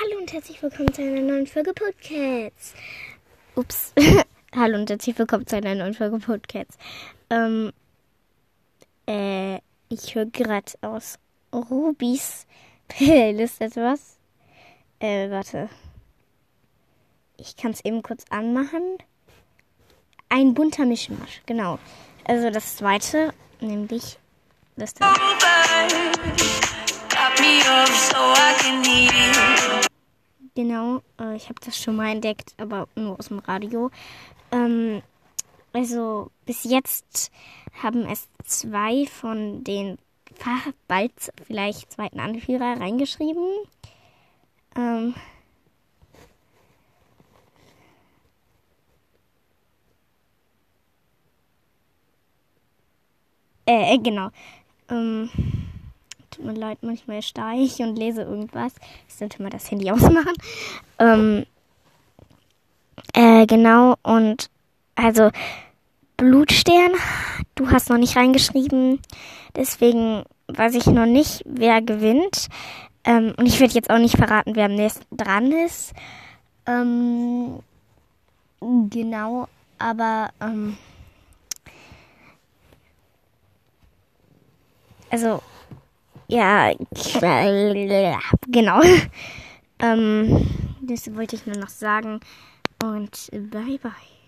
Hallo und herzlich willkommen zu einer neuen Folge Podcasts. Ups. Hallo und herzlich willkommen zu einer neuen Folge Podcasts. Ähm, äh, ich höre gerade aus Rubis Playlist etwas. Äh, warte. Ich kann es eben kurz anmachen. Ein bunter Mischmasch, genau. Also das zweite, nämlich das da. Genau, äh, ich habe das schon mal entdeckt, aber nur aus dem Radio. Ähm, also bis jetzt haben es zwei von den bald vielleicht zweiten Anführer reingeschrieben. Ähm, äh, genau. Ähm, mir leid, manchmal steige ich und lese irgendwas. Ich sollte mal das Handy ausmachen. Ähm, äh, genau, und also Blutstern, du hast noch nicht reingeschrieben. Deswegen weiß ich noch nicht, wer gewinnt. Ähm, und ich werde jetzt auch nicht verraten, wer am nächsten dran ist. Ähm, genau, aber ähm, also ja, genau. ähm, das wollte ich nur noch sagen. Und bye bye.